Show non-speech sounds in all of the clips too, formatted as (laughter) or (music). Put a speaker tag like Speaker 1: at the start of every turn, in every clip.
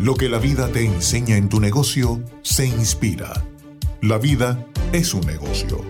Speaker 1: Lo que la vida te enseña en tu negocio se inspira. La vida es un negocio.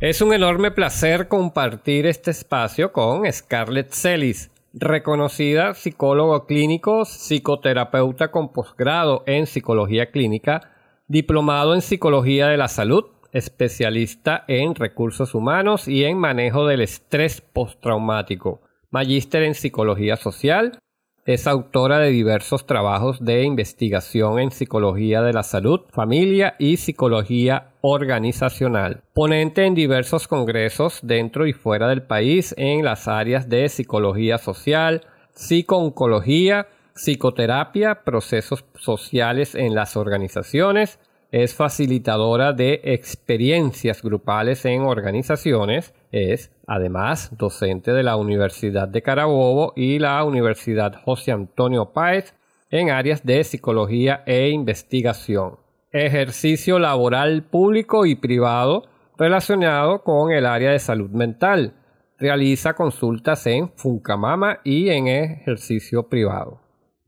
Speaker 2: Es un enorme placer compartir este espacio con Scarlett Celis, reconocida psicólogo clínico, psicoterapeuta con posgrado en psicología clínica, diplomado en psicología de la salud, especialista en recursos humanos y en manejo del estrés postraumático, magíster en psicología social, es autora de diversos trabajos de investigación en psicología de la salud, familia y psicología organizacional. Ponente en diversos congresos dentro y fuera del país en las áreas de psicología social, psicooncología, psicoterapia, procesos sociales en las organizaciones, es facilitadora de experiencias grupales en organizaciones, es además docente de la Universidad de Carabobo y la Universidad José Antonio Páez en áreas de psicología e investigación. Ejercicio laboral público y privado relacionado con el área de salud mental. Realiza consultas en Funcamama y en ejercicio privado.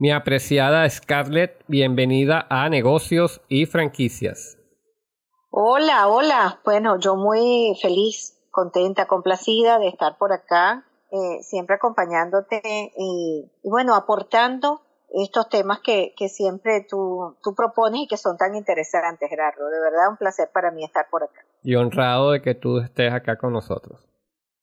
Speaker 2: Mi apreciada Scarlett, bienvenida a Negocios y Franquicias.
Speaker 3: Hola, hola. Bueno, yo muy feliz, contenta, complacida de estar por acá, eh, siempre acompañándote y, bueno, aportando estos temas que, que siempre tú, tú propones y que son tan interesantes, Gerardo. De verdad, un placer para mí estar por acá.
Speaker 2: Y honrado de que tú estés acá con nosotros.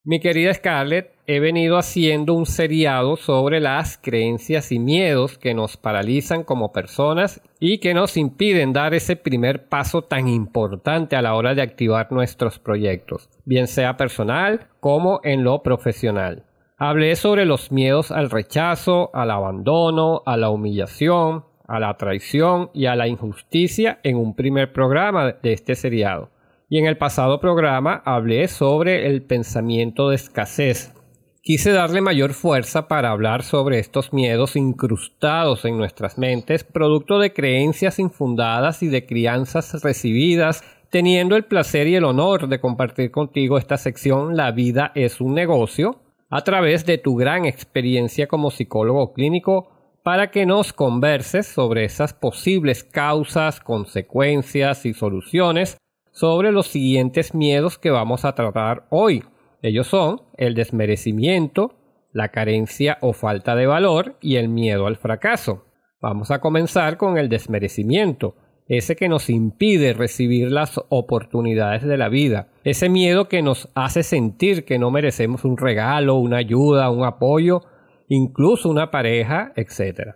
Speaker 2: Mi querida Scarlett, he venido haciendo un seriado sobre las creencias y miedos que nos paralizan como personas y que nos impiden dar ese primer paso tan importante a la hora de activar nuestros proyectos, bien sea personal como en lo profesional. Hablé sobre los miedos al rechazo, al abandono, a la humillación, a la traición y a la injusticia en un primer programa de este seriado. Y en el pasado programa hablé sobre el pensamiento de escasez. Quise darle mayor fuerza para hablar sobre estos miedos incrustados en nuestras mentes, producto de creencias infundadas y de crianzas recibidas, teniendo el placer y el honor de compartir contigo esta sección La vida es un negocio, a través de tu gran experiencia como psicólogo clínico, para que nos converses sobre esas posibles causas, consecuencias y soluciones sobre los siguientes miedos que vamos a tratar hoy. Ellos son el desmerecimiento, la carencia o falta de valor y el miedo al fracaso. Vamos a comenzar con el desmerecimiento, ese que nos impide recibir las oportunidades de la vida, ese miedo que nos hace sentir que no merecemos un regalo, una ayuda, un apoyo, incluso una pareja, etc.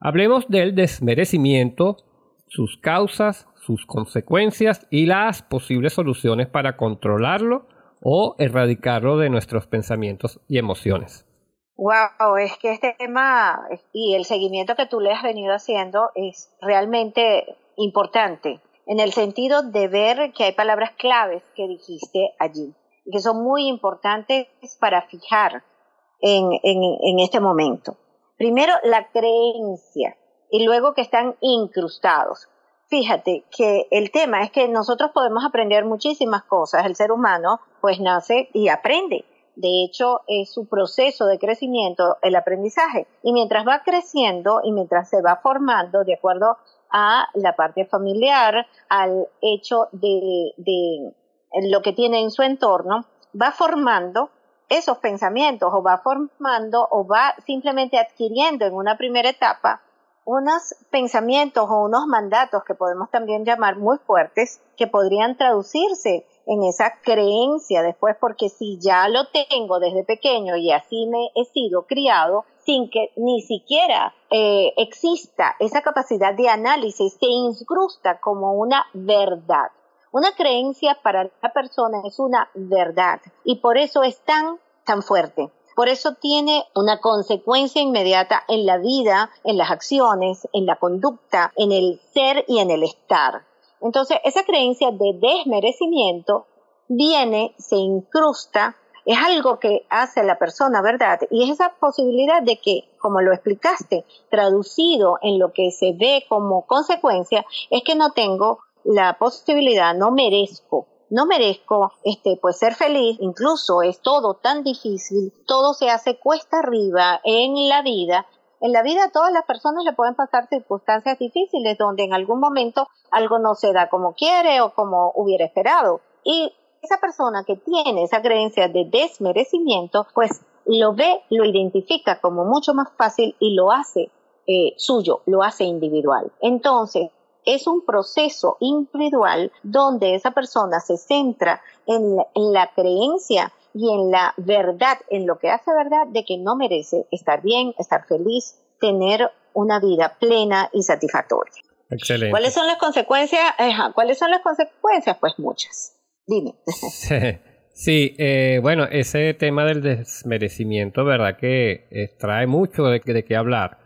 Speaker 2: Hablemos del desmerecimiento, sus causas, sus consecuencias y las posibles soluciones para controlarlo o erradicarlo de nuestros pensamientos y emociones.
Speaker 3: Wow, es que este tema y el seguimiento que tú le has venido haciendo es realmente importante en el sentido de ver que hay palabras claves que dijiste allí que son muy importantes para fijar en, en, en este momento. Primero, la creencia y luego que están incrustados fíjate que el tema es que nosotros podemos aprender muchísimas cosas. El ser humano pues nace y aprende. De hecho, es su proceso de crecimiento el aprendizaje. Y mientras va creciendo y mientras se va formando de acuerdo a la parte familiar, al hecho de, de lo que tiene en su entorno, va formando esos pensamientos o va formando o va simplemente adquiriendo en una primera etapa unos pensamientos o unos mandatos que podemos también llamar muy fuertes que podrían traducirse en esa creencia después porque si ya lo tengo desde pequeño y así me he sido criado sin que ni siquiera eh, exista esa capacidad de análisis se incrusta como una verdad. Una creencia para la persona es una verdad y por eso es tan tan fuerte. Por eso tiene una consecuencia inmediata en la vida, en las acciones, en la conducta, en el ser y en el estar. Entonces, esa creencia de desmerecimiento viene, se incrusta, es algo que hace la persona, ¿verdad? Y es esa posibilidad de que, como lo explicaste, traducido en lo que se ve como consecuencia, es que no tengo la posibilidad, no merezco no merezco este pues ser feliz, incluso es todo tan difícil, todo se hace cuesta arriba en la vida. En la vida todas las personas le pueden pasar circunstancias difíciles donde en algún momento algo no se da como quiere o como hubiera esperado. Y esa persona que tiene esa creencia de desmerecimiento, pues lo ve, lo identifica como mucho más fácil y lo hace eh, suyo, lo hace individual. Entonces, es un proceso individual donde esa persona se centra en la, creencia y en la verdad, en lo que hace verdad de que no merece estar bien, estar feliz, tener una vida plena y satisfactoria.
Speaker 2: Excelente.
Speaker 3: ¿Cuáles son las consecuencias? ¿Cuáles son las consecuencias? Pues muchas. Dime.
Speaker 2: Sí, eh, bueno, ese tema del desmerecimiento, ¿verdad? Que eh, trae mucho de, de qué hablar.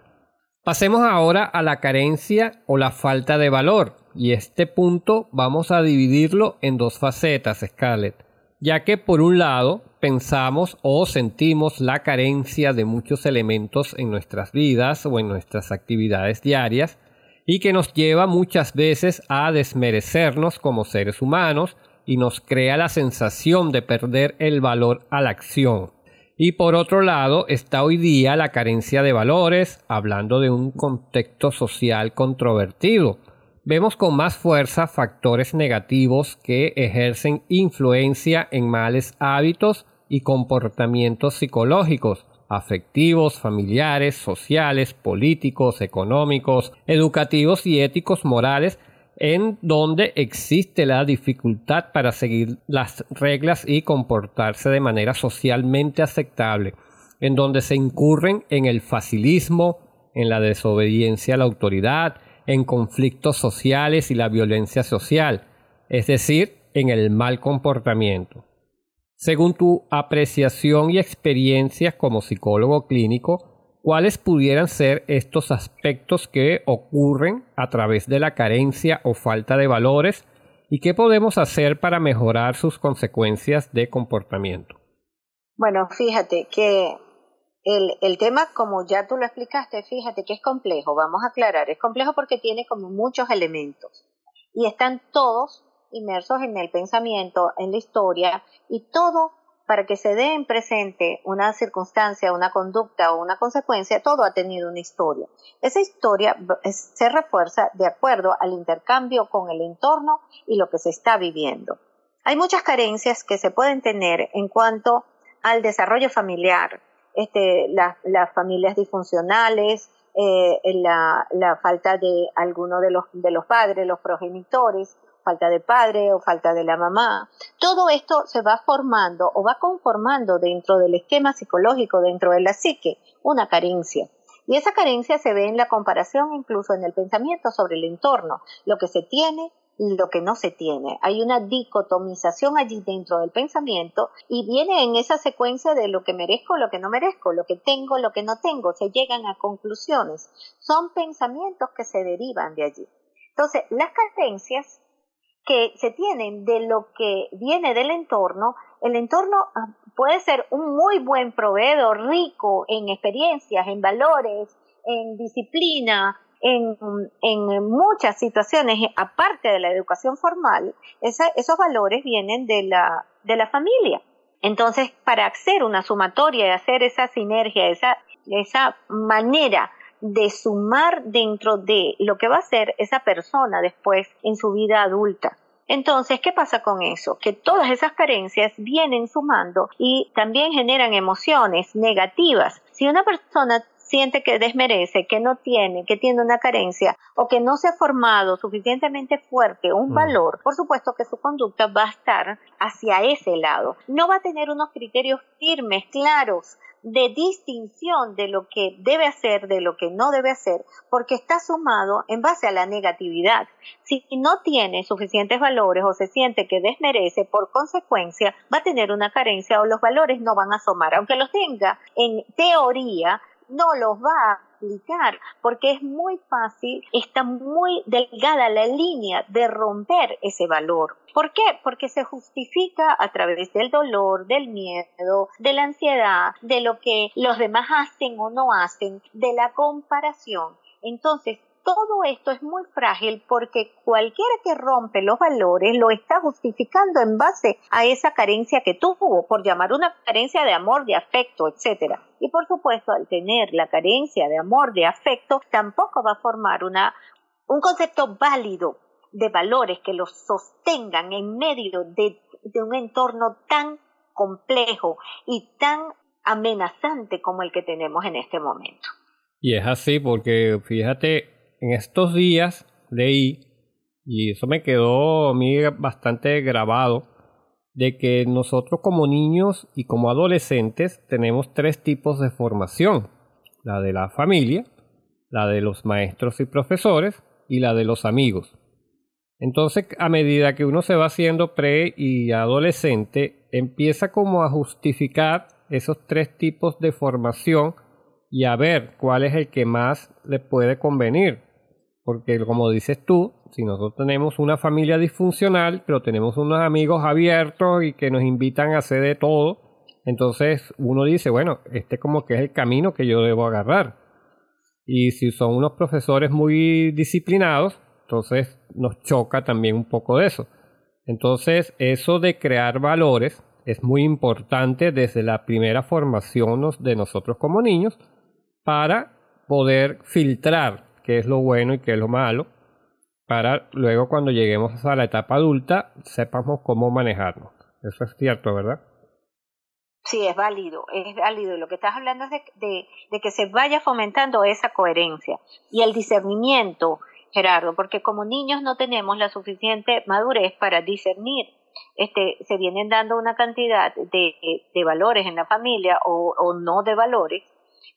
Speaker 2: Pasemos ahora a la carencia o la falta de valor. Y este punto vamos a dividirlo en dos facetas, Scarlett. Ya que por un lado pensamos o sentimos la carencia de muchos elementos en nuestras vidas o en nuestras actividades diarias y que nos lleva muchas veces a desmerecernos como seres humanos y nos crea la sensación de perder el valor a la acción. Y por otro lado está hoy día la carencia de valores, hablando de un contexto social controvertido. Vemos con más fuerza factores negativos que ejercen influencia en males hábitos y comportamientos psicológicos, afectivos, familiares, sociales, políticos, económicos, educativos y éticos morales en donde existe la dificultad para seguir las reglas y comportarse de manera socialmente aceptable, en donde se incurren en el facilismo, en la desobediencia a la autoridad, en conflictos sociales y la violencia social, es decir, en el mal comportamiento. Según tu apreciación y experiencias como psicólogo clínico, ¿Cuáles pudieran ser estos aspectos que ocurren a través de la carencia o falta de valores y qué podemos hacer para mejorar sus consecuencias de comportamiento?
Speaker 3: Bueno, fíjate que el, el, tema, como ya tú lo explicaste, fíjate que es complejo, vamos a aclarar, es complejo porque tiene como muchos elementos y están todos inmersos en el pensamiento, en la historia y todo para que se dé en presente una circunstancia, una conducta o una consecuencia, todo ha tenido una historia. Esa historia se refuerza de acuerdo al intercambio con el entorno y lo que se está viviendo. Hay muchas carencias que se pueden tener en cuanto al desarrollo familiar, este, las familias disfuncionales, eh, la, falta de alguno de los, de los padres, los progenitores, falta de padre o falta de la mamá. Todo esto se va formando o va conformando dentro del esquema psicológico, dentro de la psique, una carencia. Y esa carencia se ve en la comparación, incluso en el pensamiento sobre el entorno, lo que se tiene lo que no se tiene. Hay una dicotomización allí dentro del pensamiento y viene en esa secuencia de lo que merezco, lo que no merezco, lo que tengo, lo que no tengo. Se llegan a conclusiones. Son pensamientos que se derivan de allí. Entonces, las carencias que se tienen de lo que viene del entorno, el entorno ah, puede ser un muy buen proveedor, rico en experiencias, en valores, en disciplina, en, en muchas situaciones, aparte de la educación formal, esos valores vienen de la, de la familia. Entonces, para hacer una sumatoria y hacer esa sinergia, esa, esa manera de sumar dentro de lo que va a ser esa persona después en su vida adulta. Entonces, ¿qué pasa con eso? Que todas esas carencias vienen sumando y también generan emociones negativas. Si una persona siente que desmerece, que no tiene, que tiene una carencia o que no se ha formado suficientemente fuerte un mm. valor, por supuesto que su conducta va a estar hacia ese lado. No va a tener unos criterios firmes, claros, de distinción de lo que debe hacer, de lo que no debe hacer, porque está sumado en base a la negatividad. Si no tiene suficientes valores o se siente que desmerece, por consecuencia va a tener una carencia o los valores no van a asomar. Aunque los tenga en teoría, no los va porque es muy fácil, está muy delgada la línea de romper ese valor. ¿Por qué? Porque se justifica a través del dolor, del miedo, de la ansiedad, de lo que los demás hacen o no hacen, de la comparación. Entonces, todo esto es muy frágil porque cualquiera que rompe los valores lo está justificando en base a esa carencia que tuvo, por llamar una carencia de amor, de afecto, etcétera. Y por supuesto, al tener la carencia de amor, de afecto, tampoco va a formar una un concepto válido de valores que los sostengan en medio de, de un entorno tan complejo y tan amenazante como el que tenemos en este momento.
Speaker 2: Y es así porque fíjate, en estos días leí, y eso me quedó a mí bastante grabado, de que nosotros como niños y como adolescentes tenemos tres tipos de formación. La de la familia, la de los maestros y profesores y la de los amigos. Entonces, a medida que uno se va haciendo pre y adolescente, empieza como a justificar esos tres tipos de formación y a ver cuál es el que más le puede convenir. Porque como dices tú, si nosotros tenemos una familia disfuncional, pero tenemos unos amigos abiertos y que nos invitan a hacer de todo, entonces uno dice, bueno, este como que es el camino que yo debo agarrar. Y si son unos profesores muy disciplinados, entonces nos choca también un poco de eso. Entonces, eso de crear valores es muy importante desde la primera formación de nosotros como niños para poder filtrar qué es lo bueno y qué es lo malo, para luego cuando lleguemos a la etapa adulta sepamos cómo manejarnos. Eso es cierto, ¿verdad?
Speaker 3: Sí, es válido, es válido. Lo que estás hablando es de, que se vaya fomentando esa coherencia y el discernimiento, Gerardo, porque como niños no tenemos la suficiente madurez para discernir. Este, se vienen dando una cantidad de, valores en la familia o no de valores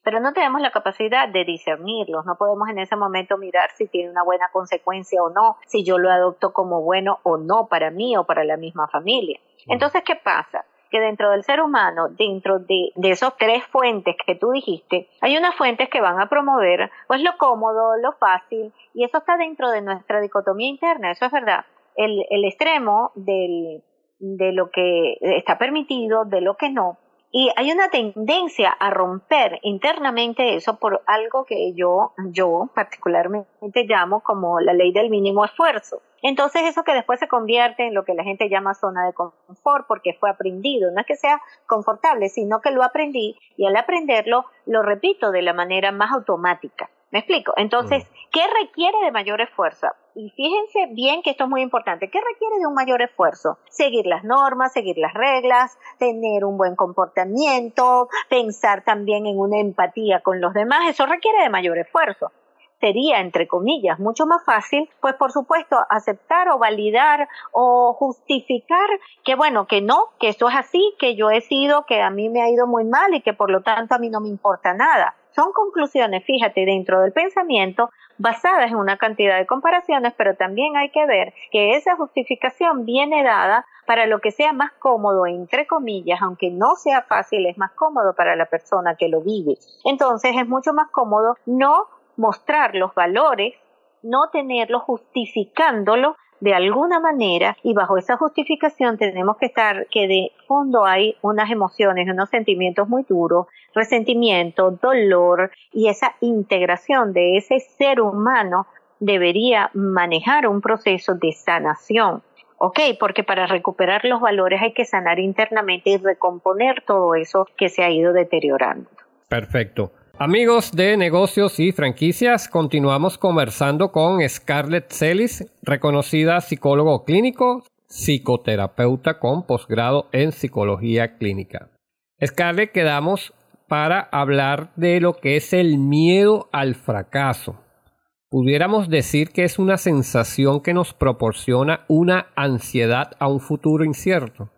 Speaker 3: pero no tenemos la capacidad de discernirlos, no podemos en ese momento mirar si tiene una buena consecuencia o no, si yo lo adopto como bueno o no para mí o para la misma familia. Entonces, ¿qué pasa? Que dentro del ser humano, dentro de, de esos tres fuentes que tú dijiste, hay unas fuentes que van a promover pues lo cómodo, lo fácil, y eso está dentro de nuestra dicotomía interna, eso es verdad. El, el extremo del, de lo que está permitido, de lo que no, y hay una tendencia a romper internamente eso por algo que yo, yo particularmente llamo como la ley del mínimo esfuerzo. Entonces eso que después se convierte en lo que la gente llama zona de confort porque fue aprendido. No es que sea confortable, sino que lo aprendí y al aprenderlo lo repito de la manera más automática. ¿Me explico? Entonces, mm. ¿qué requiere de mayor esfuerzo? Y fíjense bien que esto es muy importante. ¿Qué requiere de un mayor esfuerzo? Seguir las normas, seguir las reglas, tener un buen comportamiento, pensar también en una empatía con los demás. Eso requiere de mayor esfuerzo sería, entre comillas, mucho más fácil, pues por supuesto, aceptar o validar o justificar que bueno, que no, que esto es así, que yo he sido, que a mí me ha ido muy mal y que por lo tanto a mí no me importa nada. Son conclusiones, fíjate, dentro del pensamiento basadas en una cantidad de comparaciones, pero también hay que ver que esa justificación viene dada para lo que sea más cómodo, entre comillas, aunque no sea fácil, es más cómodo para la persona que lo vive. Entonces es mucho más cómodo no mostrar los valores, no tenerlo justificándolo de alguna manera y bajo esa justificación tenemos que estar que de fondo hay unas emociones, unos sentimientos muy duros, resentimiento, dolor y esa integración de ese ser humano debería manejar un proceso de sanación. ¿ok? Porque para recuperar los valores hay que sanar internamente y recomponer todo eso que se ha ido deteriorando.
Speaker 2: Perfecto. Amigos de negocios y franquicias, continuamos conversando con Scarlett Celis, reconocida psicólogo clínico, psicoterapeuta con posgrado en psicología clínica. Scarlett, quedamos para hablar de lo que es el miedo al fracaso. Pudiéramos decir que es una sensación que nos proporciona una ansiedad a un futuro incierto.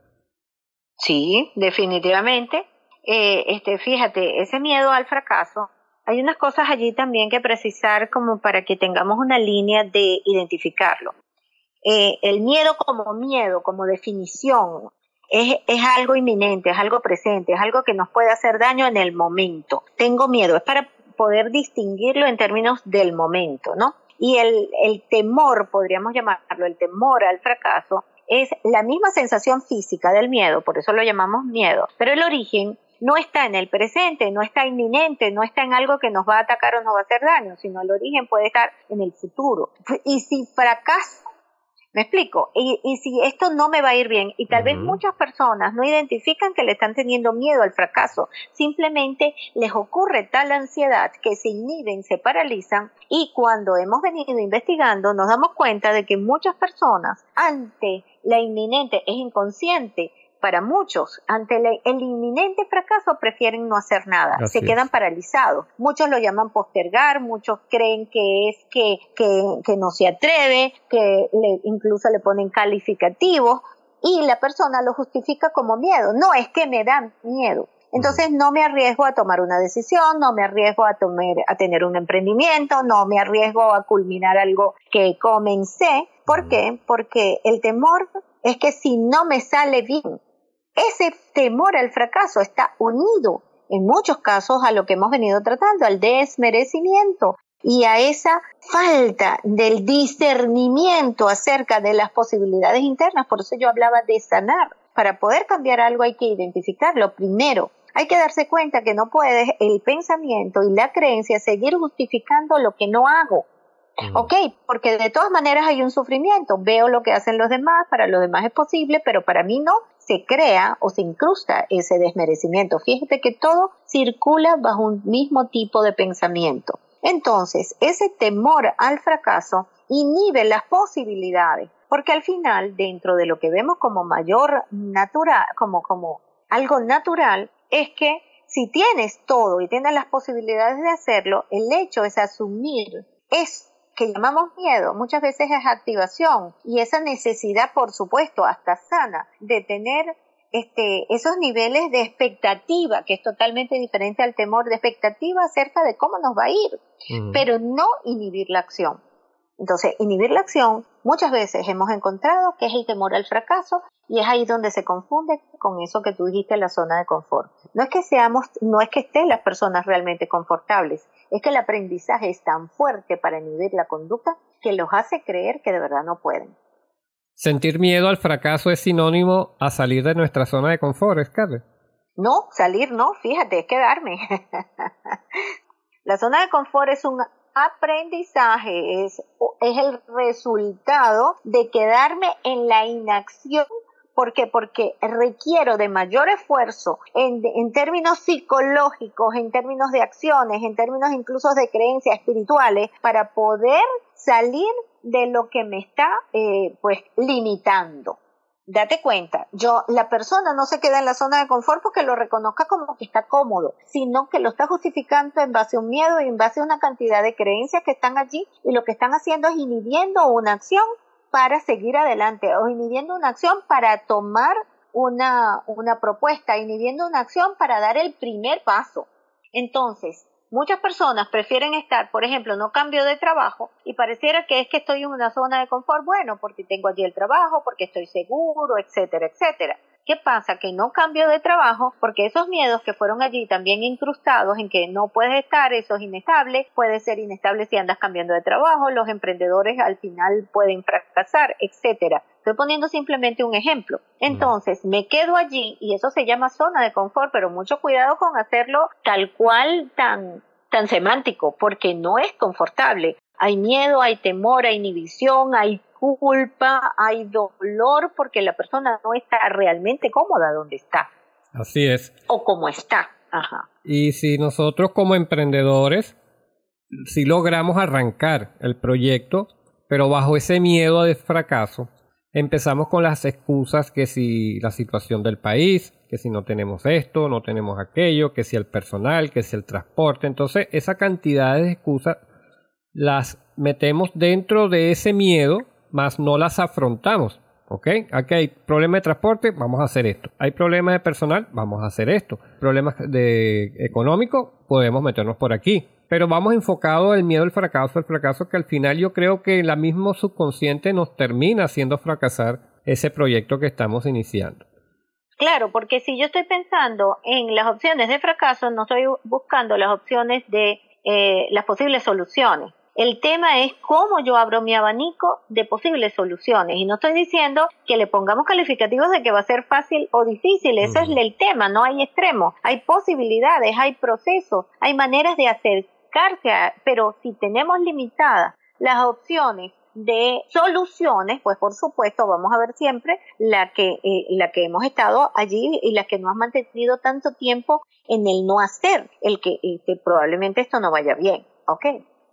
Speaker 3: Sí, definitivamente eh, este, fíjate, ese miedo al fracaso, hay unas cosas allí también que precisar como para que tengamos una línea de identificarlo. Eh, el miedo como miedo, como definición, es, es, algo inminente, es algo presente, es algo que nos puede hacer daño en el momento. Tengo miedo, es para poder distinguirlo en términos del momento, ¿no? Y el, el temor, podríamos llamarlo, el temor al fracaso, es la misma sensación física del miedo, por eso lo llamamos miedo, pero el origen no está en el presente, no está inminente, no está en algo que nos va a atacar o nos va a hacer daño, sino el origen puede estar en el futuro. Y si fracaso me explico, y, si esto no me va a ir bien, y tal vez muchas personas no identifican que le están teniendo miedo al fracaso, simplemente les ocurre tal ansiedad que se inhiben, se paralizan, y cuando hemos venido investigando nos damos cuenta de que muchas personas ante la inminente es inconsciente, para muchos, ante el, inminente fracaso, prefieren no hacer nada, se quedan paralizados. Muchos lo llaman postergar, muchos creen que es que, que, no se atreve, que le, incluso le ponen calificativos y la persona lo justifica como miedo. No, es que me da miedo. Entonces no me arriesgo a tomar una decisión, no me arriesgo a, tomar, a tener un emprendimiento, no me arriesgo a culminar algo que comencé. ¿Por qué? Porque el temor es que si no me sale bien, ese temor al fracaso está unido en muchos casos a lo que hemos venido tratando, al desmerecimiento y a esa falta del discernimiento acerca de las posibilidades internas. Por eso yo hablaba de sanar. Para poder cambiar algo hay que identificarlo primero. Hay que darse cuenta que no puedes el pensamiento y la creencia seguir justificando lo que no hago. Ok, porque de todas maneras hay un sufrimiento. Veo lo que hacen los demás, para los demás es posible, pero para mí no se crea o se incrusta ese desmerecimiento. Fíjate que todo circula bajo un mismo tipo de pensamiento. Entonces, ese temor al fracaso inhibe las posibilidades, porque al final, dentro de lo que vemos como mayor natural, como, como algo natural, es que si tienes todo y tienes las posibilidades de hacerlo, el hecho es asumir es que llamamos miedo muchas veces es activación y esa necesidad, por supuesto, hasta sana, de tener este, esos niveles de expectativa, que es totalmente diferente al temor de expectativa acerca de cómo nos va a ir, pero no inhibir la acción. Entonces, inhibir la acción muchas veces hemos encontrado que es el temor al fracaso y es ahí donde se confunde con eso que tú dijiste, la zona de confort. No es que seamos, no es que estén las personas realmente confortables, es que el aprendizaje es tan fuerte para inhibir la conducta que los hace creer que de verdad no pueden.
Speaker 2: Sentir miedo al fracaso es sinónimo a salir de nuestra zona de confort, Scarlett.
Speaker 3: No, salir no, fíjate, es quedarme. (laughs) la zona de confort es un aprendizaje, es, es el resultado de quedarme en la inacción ¿Por qué? Porque requiero de mayor esfuerzo en, términos psicológicos, en términos de acciones, en términos incluso de creencias espirituales, para poder salir de lo que me está eh, pues limitando. Date cuenta, yo, la persona no se queda en la zona de confort porque lo reconozca como que está cómodo, sino que lo está justificando en base a un miedo y en base a una cantidad de creencias que están allí y lo que están haciendo es inhibiendo una acción para seguir adelante o inhibiendo una acción para tomar una, una propuesta, inhibiendo una acción para dar el primer paso. Entonces, muchas personas prefieren estar, por ejemplo, no cambio de trabajo y pareciera que es que estoy en una zona de confort, bueno, porque tengo allí el trabajo, porque estoy seguro, etcétera, etcétera. ¿Qué pasa? Que no cambio de trabajo porque esos miedos que fueron allí también incrustados en que no puedes estar, eso es inestable, puede ser inestable si andas cambiando de trabajo, los emprendedores al final pueden fracasar, etcétera. Estoy poniendo simplemente un ejemplo. Entonces, me quedo allí y eso se llama zona de confort, pero mucho cuidado con hacerlo tal cual tan tan semántico, porque no es confortable. Hay miedo, hay temor, hay inhibición, hay culpa, hay dolor porque la persona no está realmente cómoda donde está.
Speaker 2: Así es.
Speaker 3: O como está. Ajá.
Speaker 2: Y si nosotros como emprendedores, si logramos arrancar el proyecto, pero bajo ese miedo de fracaso, empezamos con las excusas que si la situación del país, que si no tenemos esto, no tenemos aquello, que si el personal, que si el transporte. Entonces, esa cantidad de excusas las metemos dentro de ese miedo más no las afrontamos. ¿Ok? Aquí hay problemas de transporte, vamos a hacer esto. Hay problemas de personal, vamos a hacer esto. Problemas de económico, podemos meternos por aquí. Pero vamos enfocado el miedo al fracaso, el fracaso que al final yo creo que la mismo subconsciente nos termina haciendo fracasar ese proyecto que estamos iniciando.
Speaker 3: Claro, porque si yo estoy pensando en las opciones de fracaso, no estoy buscando las opciones de eh, las posibles soluciones. El tema es cómo yo abro mi abanico de posibles soluciones. Y no estoy diciendo que le pongamos calificativos de que va a ser fácil o difícil. Eso es el tema. No hay extremos. Hay posibilidades, hay procesos, hay maneras de acercarse a, pero si tenemos limitadas las opciones de soluciones, pues por supuesto vamos a ver siempre la que, eh, la que hemos estado allí y la que no has mantenido tanto tiempo en el no hacer, el que, probablemente esto no vaya bien, ¿ok?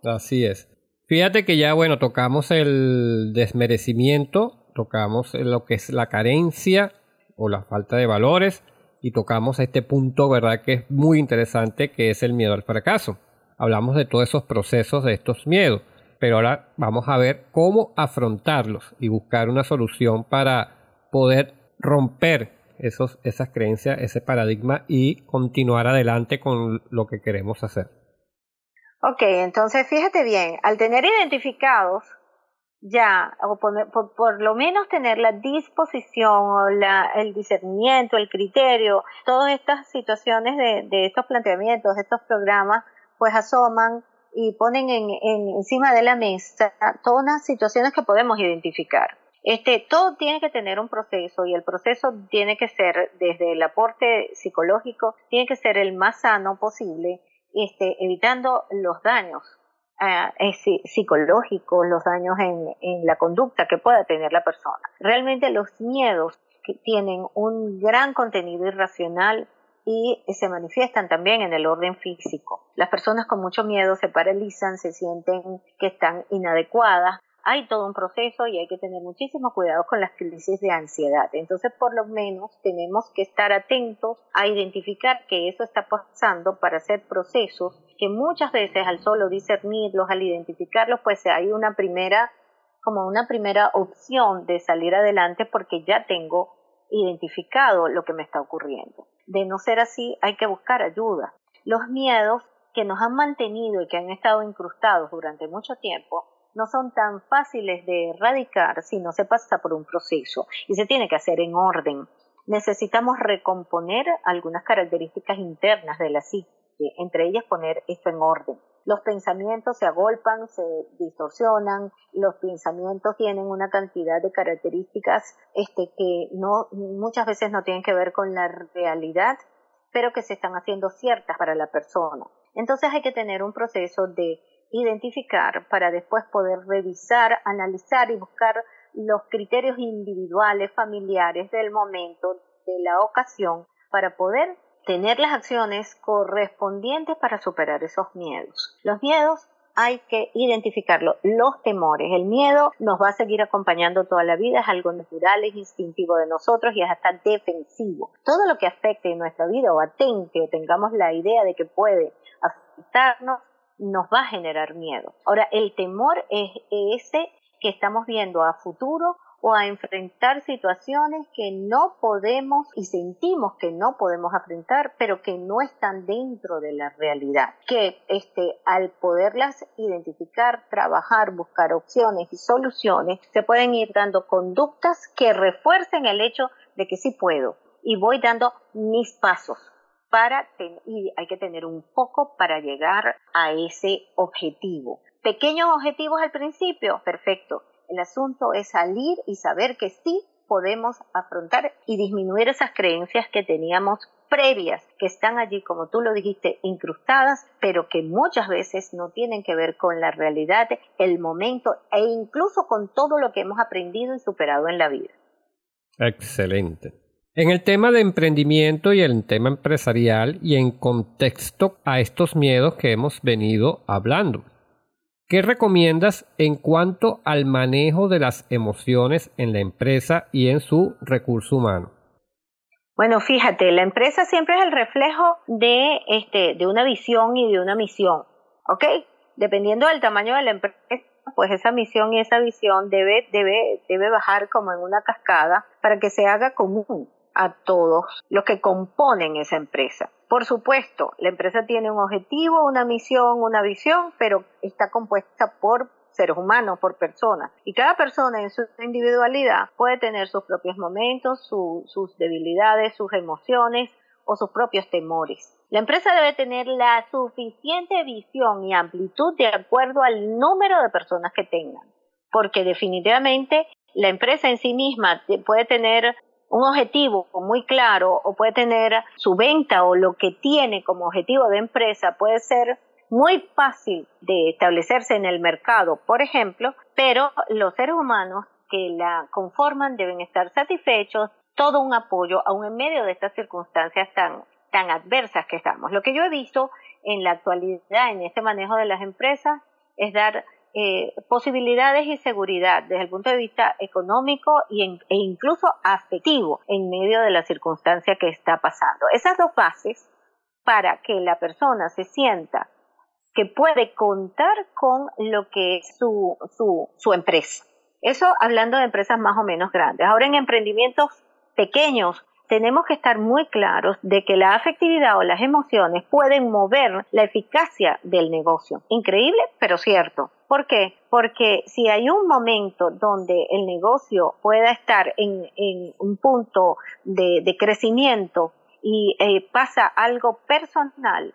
Speaker 2: Así es. Fíjate que ya, bueno, tocamos el desmerecimiento, tocamos lo que es la carencia o la falta de valores y tocamos este punto, ¿verdad? Que es muy interesante, que es el miedo al fracaso. Hablamos de todos esos procesos de estos miedos pero ahora vamos a ver cómo afrontarlos y buscar una solución para poder romper esos, esas creencias, ese paradigma y continuar adelante con lo que queremos hacer.
Speaker 3: Ok, entonces fíjate bien, al tener identificados ya, o por, lo menos tener la disposición, o la, el discernimiento, el criterio, todas estas situaciones de, de estos planteamientos, estos programas, pues asoman y ponen en, encima de la mesa todas las situaciones que podemos identificar. Este, todo tiene que tener un proceso y el proceso tiene que ser desde el aporte psicológico, tiene que ser el más sano posible, este, evitando los daños eh, psicológicos, los daños en, en la conducta que pueda tener la persona. Realmente los miedos que tienen un gran contenido irracional y se manifiestan también en el orden físico. Las personas con mucho miedo se paralizan, se sienten que están inadecuadas. Hay todo un proceso y hay que tener muchísimo cuidado con las crisis de ansiedad. Entonces, por lo menos, tenemos que estar atentos a identificar que eso está pasando para hacer procesos que muchas veces al solo discernirlos, al identificarlos, pues hay una primera, como una primera opción de salir adelante porque ya tengo identificado lo que me está ocurriendo. De no ser así, hay que buscar ayuda. Los miedos que nos han mantenido y que han estado incrustados durante mucho tiempo no son tan fáciles de erradicar si no se pasa por un proceso y se tiene que hacer en orden. Necesitamos recomponer algunas características internas de la psique, entre ellas poner esto en orden los pensamientos se agolpan, se distorsionan, los pensamientos tienen una cantidad de características este, que no, muchas veces no tienen que ver con la realidad, pero que se están haciendo ciertas para la persona. Entonces hay que tener un proceso de identificar para después poder revisar, analizar y buscar los criterios individuales, familiares del momento, de la ocasión, para poder tener las acciones correspondientes para superar esos miedos. Los miedos hay que identificarlo. Los temores, el miedo nos va a seguir acompañando toda la vida, es algo natural, es instintivo de nosotros y es hasta defensivo. Todo lo que afecte en nuestra vida o atente o tengamos la idea de que puede afectarnos, nos va a generar miedo. Ahora, el temor es ese que estamos viendo a futuro o a enfrentar situaciones que no podemos y sentimos que no podemos enfrentar, pero que no están dentro de la realidad. Que este, al poderlas identificar, trabajar, buscar opciones y soluciones, se pueden ir dando conductas que refuercen el hecho de que sí puedo y voy dando mis pasos y hay que tener un poco para llegar a ese objetivo. Pequeños objetivos al principio, perfecto el asunto es salir y saber que sí podemos afrontar y disminuir esas creencias que teníamos previas, que están allí, como tú lo dijiste, incrustadas, pero que muchas veces no tienen que ver con la realidad, el momento e incluso con todo lo que hemos aprendido y superado en la vida.
Speaker 2: Excelente. En el tema de emprendimiento y el tema empresarial y en contexto a estos miedos que hemos venido hablando. ¿Qué recomiendas en cuanto al manejo de las emociones en la empresa y en su recurso humano?
Speaker 3: Bueno, fíjate, la empresa siempre es el reflejo de, este, de una visión y de una misión, ¿ok? Dependiendo del tamaño de la empresa, pues esa misión y esa visión debe, debe, debe bajar como en una cascada para que se haga común a todos los que componen esa empresa. Por supuesto, la empresa tiene un objetivo, una misión, una visión, pero está compuesta por seres humanos, por personas. Y cada persona en su individualidad puede tener sus propios momentos, sus debilidades, sus emociones o sus propios temores. La empresa debe tener la suficiente visión y amplitud de acuerdo al número de personas que tengan, porque definitivamente la empresa en sí misma puede tener un objetivo muy claro o puede tener su venta o lo que tiene como objetivo de empresa puede ser muy fácil de establecerse en el mercado, por ejemplo, pero los seres humanos que la conforman deben estar satisfechos, todo un apoyo, aún en medio de estas circunstancias tan, tan adversas que estamos. Lo que yo he visto en la actualidad en este manejo de las empresas es dar eh, posibilidades y seguridad desde el punto de vista económico y e incluso afectivo en medio de la circunstancia que está pasando. Esas dos bases para que la persona se sienta que puede contar con lo que es su, su, su empresa. Eso hablando de empresas más o menos grandes. Ahora en emprendimientos pequeños tenemos que estar muy claros de que la afectividad o las emociones pueden mover la eficacia del negocio. Increíble, pero cierto. ¿Por qué? Porque si hay un momento donde el negocio pueda estar en, un punto de, crecimiento y eh, pasa algo personal,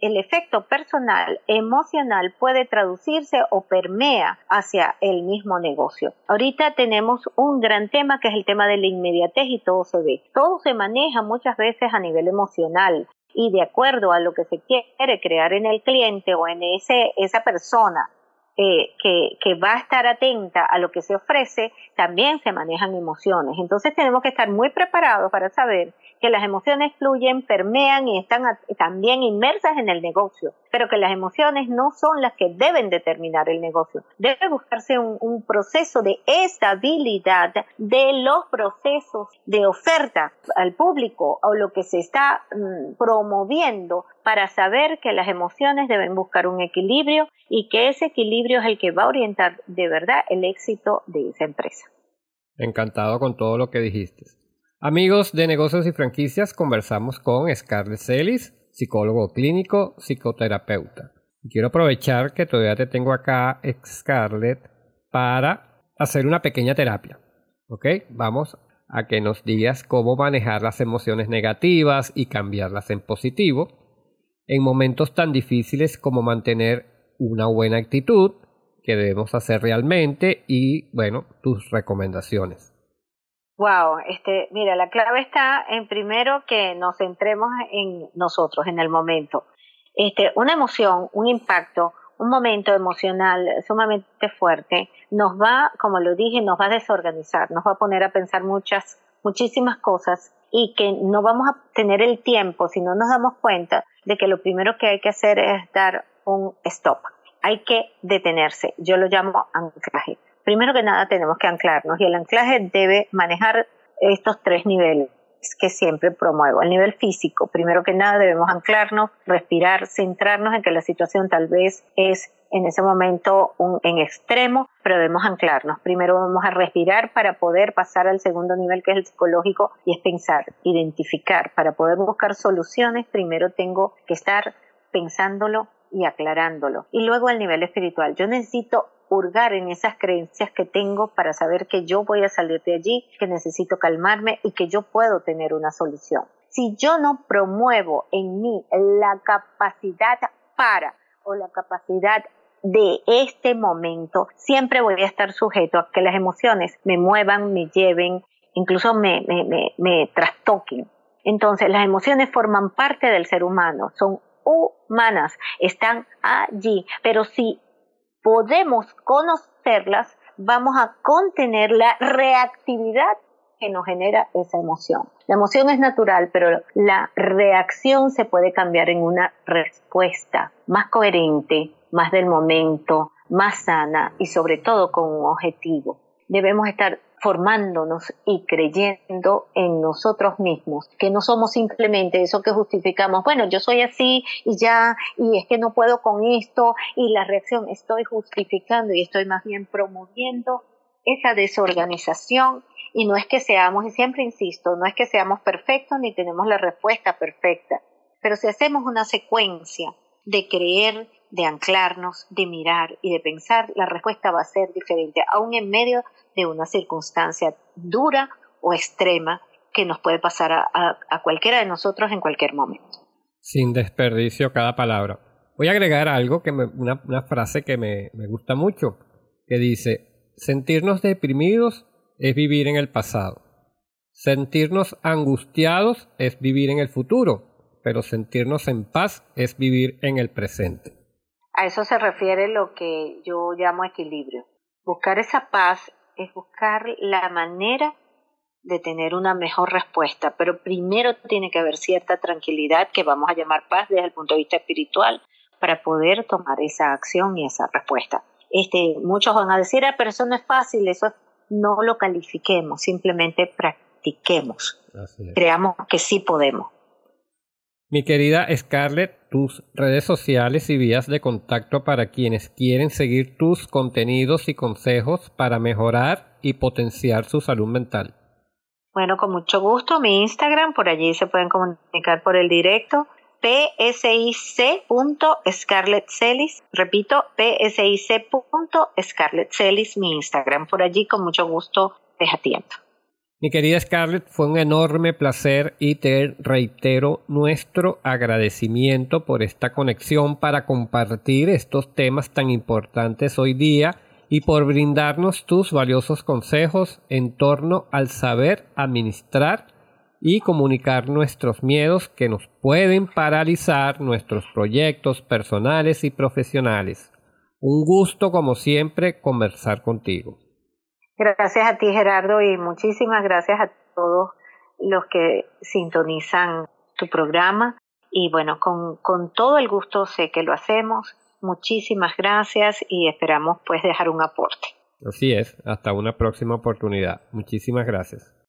Speaker 3: el efecto personal, emocional puede traducirse o permea hacia el mismo negocio. Ahorita tenemos un gran tema que es el tema de la inmediatez y todo se ve. Todo se maneja muchas veces a nivel emocional y de acuerdo a lo que se quiere crear en el cliente o en ese, esa persona eh, que, que, va a estar atenta a lo que se ofrece, también se manejan emociones. Entonces tenemos que estar muy preparados para saber que las emociones fluyen, permean y están también inmersas en el negocio, pero que las emociones no son las que deben determinar el negocio. Debe buscarse un, proceso de estabilidad de los procesos de oferta al público o lo que se está mm, promoviendo para saber que las emociones deben buscar un equilibrio y que ese equilibrio es el que va a orientar de verdad el éxito de esa empresa.
Speaker 2: Encantado con todo lo que dijiste. Amigos de negocios y franquicias, conversamos con Scarlett Celis, psicólogo clínico, psicoterapeuta. Quiero aprovechar que todavía te tengo acá, Scarlett, para hacer una pequeña terapia. ¿Ok? Vamos a que nos digas cómo manejar las emociones negativas y cambiarlas en positivo en momentos tan difíciles como mantener una buena actitud que debemos hacer realmente y, bueno, tus recomendaciones.
Speaker 3: Wow, este, mira, la clave está en primero que nos centremos en nosotros, en el momento. Este, una emoción, un impacto, un momento emocional sumamente fuerte nos va, como lo dije, nos va a desorganizar, nos va a poner a pensar muchas, muchísimas cosas y que no vamos a tener el tiempo si no nos damos cuenta de que lo primero que hay que hacer es dar un stop. Hay que detenerse. Yo lo llamo anclaje primero que nada tenemos que anclarnos y el anclaje debe manejar estos tres niveles que siempre promuevo. El nivel físico, primero que nada debemos anclarnos, respirar, centrarnos en que la situación tal vez es en ese momento un, en extremo, pero debemos anclarnos. Primero vamos a respirar para poder pasar al segundo nivel que es el psicológico y es pensar, identificar. Para poder buscar soluciones, primero tengo que estar pensándolo y aclarándolo. Y luego el nivel espiritual. Yo necesito hurgar en esas creencias que tengo para saber que yo voy a salir de allí, que necesito calmarme y que yo puedo tener una solución. Si yo no promuevo en mí la capacidad para o la capacidad de este momento, siempre voy a estar sujeto a que las emociones me muevan, me lleven, incluso me, me, me, me trastoquen. Entonces, las emociones forman parte del ser humano, son humanas, están allí, pero si podemos conocerlas, vamos a contener la reactividad que nos genera esa emoción. La emoción es natural, pero la reacción se puede cambiar en una respuesta más coherente, más del momento, más sana y sobre todo con un objetivo. Debemos estar formándonos y creyendo en nosotros mismos, que no somos simplemente eso que justificamos, bueno, yo soy así y ya, y es que no puedo con esto, y la reacción estoy justificando y estoy más bien promoviendo esa desorganización y no es que seamos, y siempre insisto, no es que seamos perfectos ni tenemos la respuesta perfecta, pero si hacemos una secuencia de creer, de anclarnos, de mirar y de pensar, la respuesta va a ser diferente, aún en medio de una circunstancia dura o extrema que nos puede pasar a, cualquiera de nosotros en cualquier momento.
Speaker 2: Sin desperdicio cada palabra. Voy a agregar algo, que una, una, frase que me, me gusta mucho, que dice, sentirnos deprimidos es vivir en el pasado. Sentirnos angustiados es vivir en el futuro, pero sentirnos en paz es vivir en el presente.
Speaker 3: A eso se refiere lo que yo llamo equilibrio. Buscar esa paz es buscar la manera de tener una mejor respuesta, pero primero tiene que haber cierta tranquilidad que vamos a llamar paz desde el punto de vista espiritual para poder tomar esa acción y esa respuesta. Este, muchos van a decir, ah, pero eso no es fácil, eso no lo califiquemos, simplemente practiquemos, creamos que sí podemos.
Speaker 2: Mi querida Scarlett, tus redes sociales y vías de contacto para quienes quieren seguir tus contenidos y consejos para mejorar y potenciar su salud mental.
Speaker 3: Bueno, con mucho gusto, mi Instagram, por allí se pueden comunicar por el directo, psic.scarlettcelis, repito, psic.scarlettcelis, mi Instagram, por allí con mucho gusto les atiendo.
Speaker 2: Mi querida Scarlett, fue un enorme placer y te reitero nuestro agradecimiento por esta conexión para compartir estos temas tan importantes hoy día y por brindarnos tus valiosos consejos en torno al saber administrar y comunicar nuestros miedos que nos pueden paralizar nuestros proyectos personales y profesionales. Un gusto como siempre conversar contigo.
Speaker 3: Gracias a ti, Gerardo, y muchísimas gracias a todos los que sintonizan tu programa. Y bueno, con, con todo el gusto sé que lo hacemos. Muchísimas gracias y esperamos pues dejar un aporte.
Speaker 2: Así es, hasta una próxima oportunidad. Muchísimas gracias.